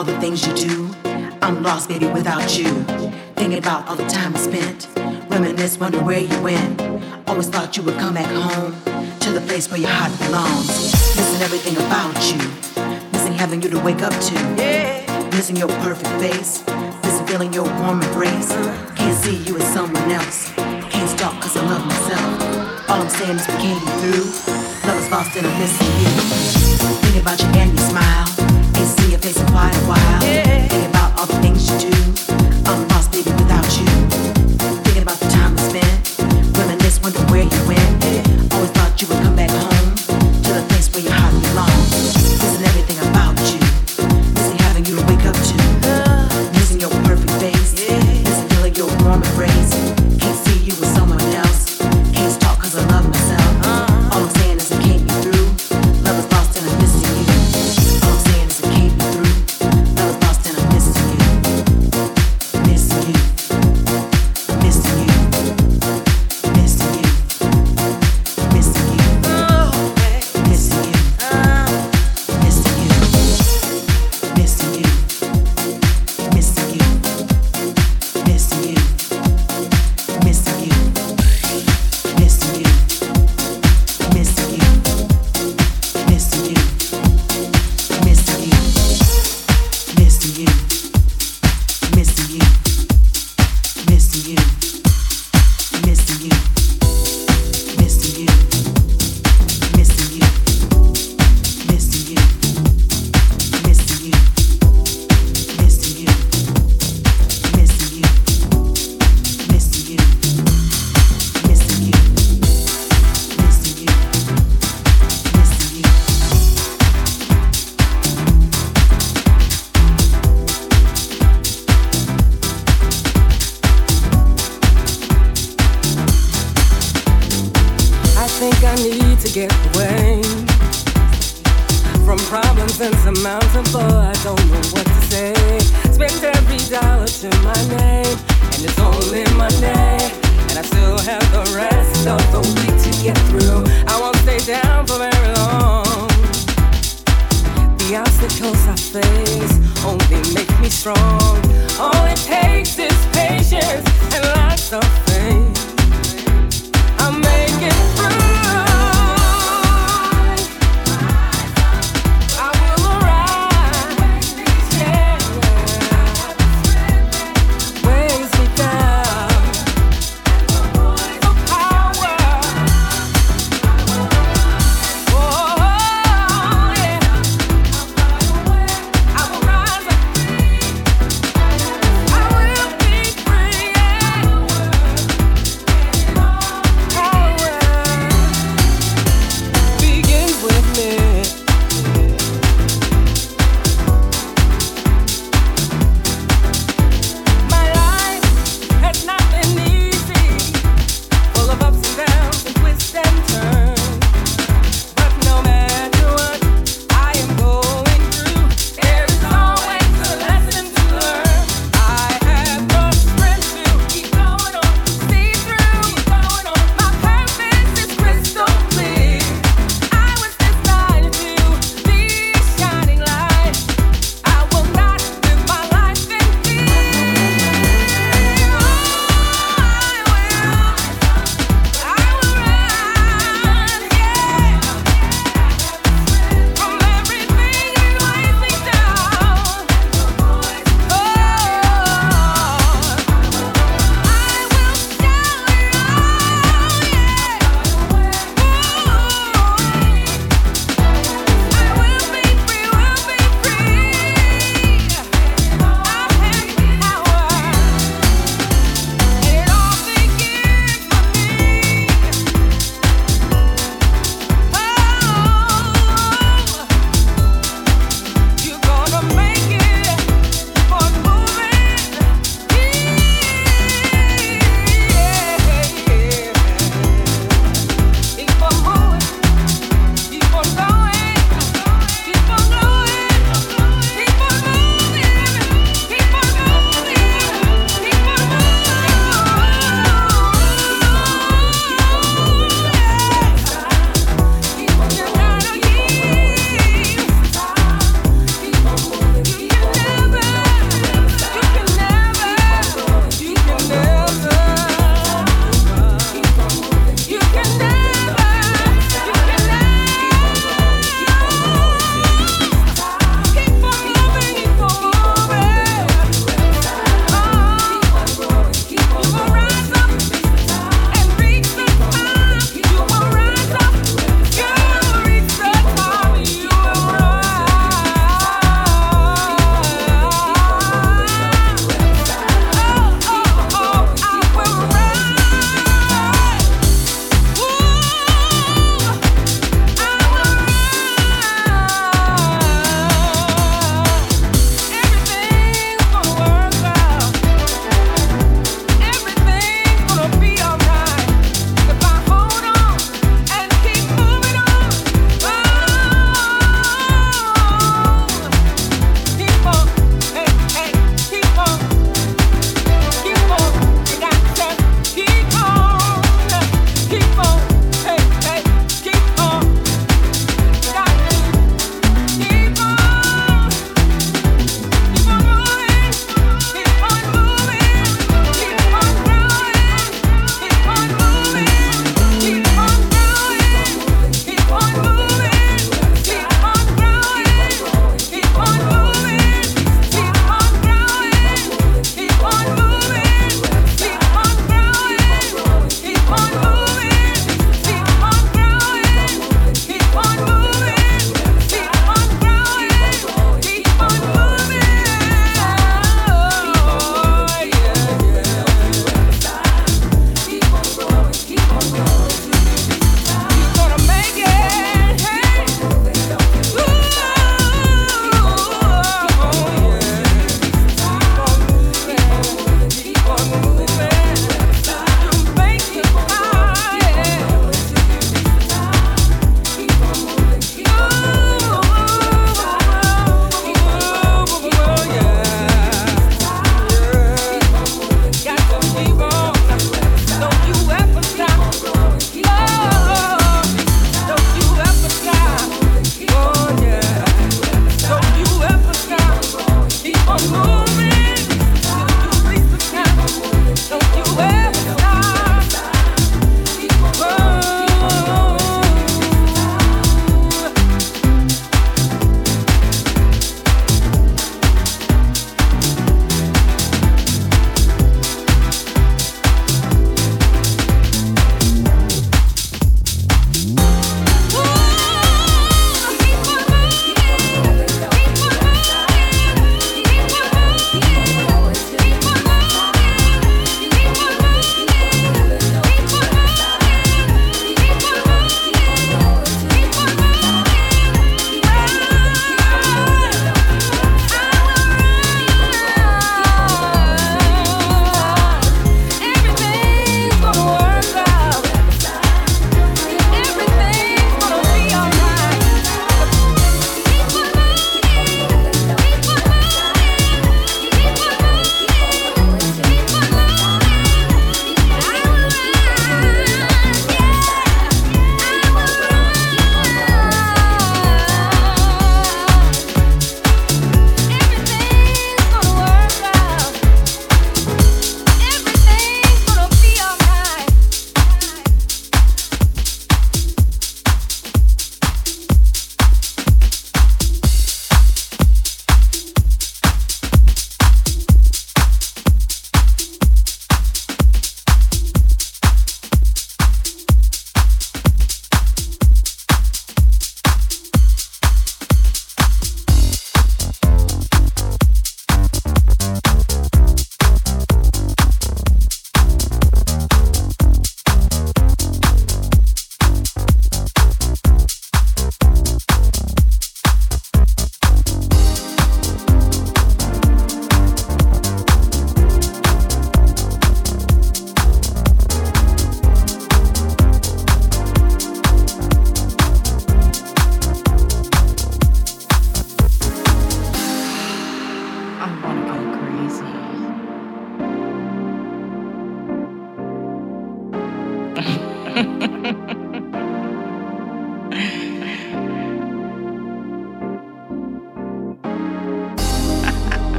all the things you do. I'm lost, baby, without you. Thinking about all the time I spent. Reminisce, wonder where you went. Always thought you would come back home to the place where your heart belongs. Missing everything about you. Missing having you to wake up to. Yeah. Missing your perfect face. Missing feeling your warm embrace. Can't see you as someone else. Can't stop cause I love myself. All I'm saying is we came through. Love is lost and I'm missing you. Thinking about you and your smile place in quite a while. Yeah. Think about all the things you do. I'm lost, baby, to get away from problems insurmountable. I don't know what to say. Spend every dollar to my name, and it's only Monday, and I still have the rest of the week to get through. I won't stay down for very long. The obstacles I face only make me strong.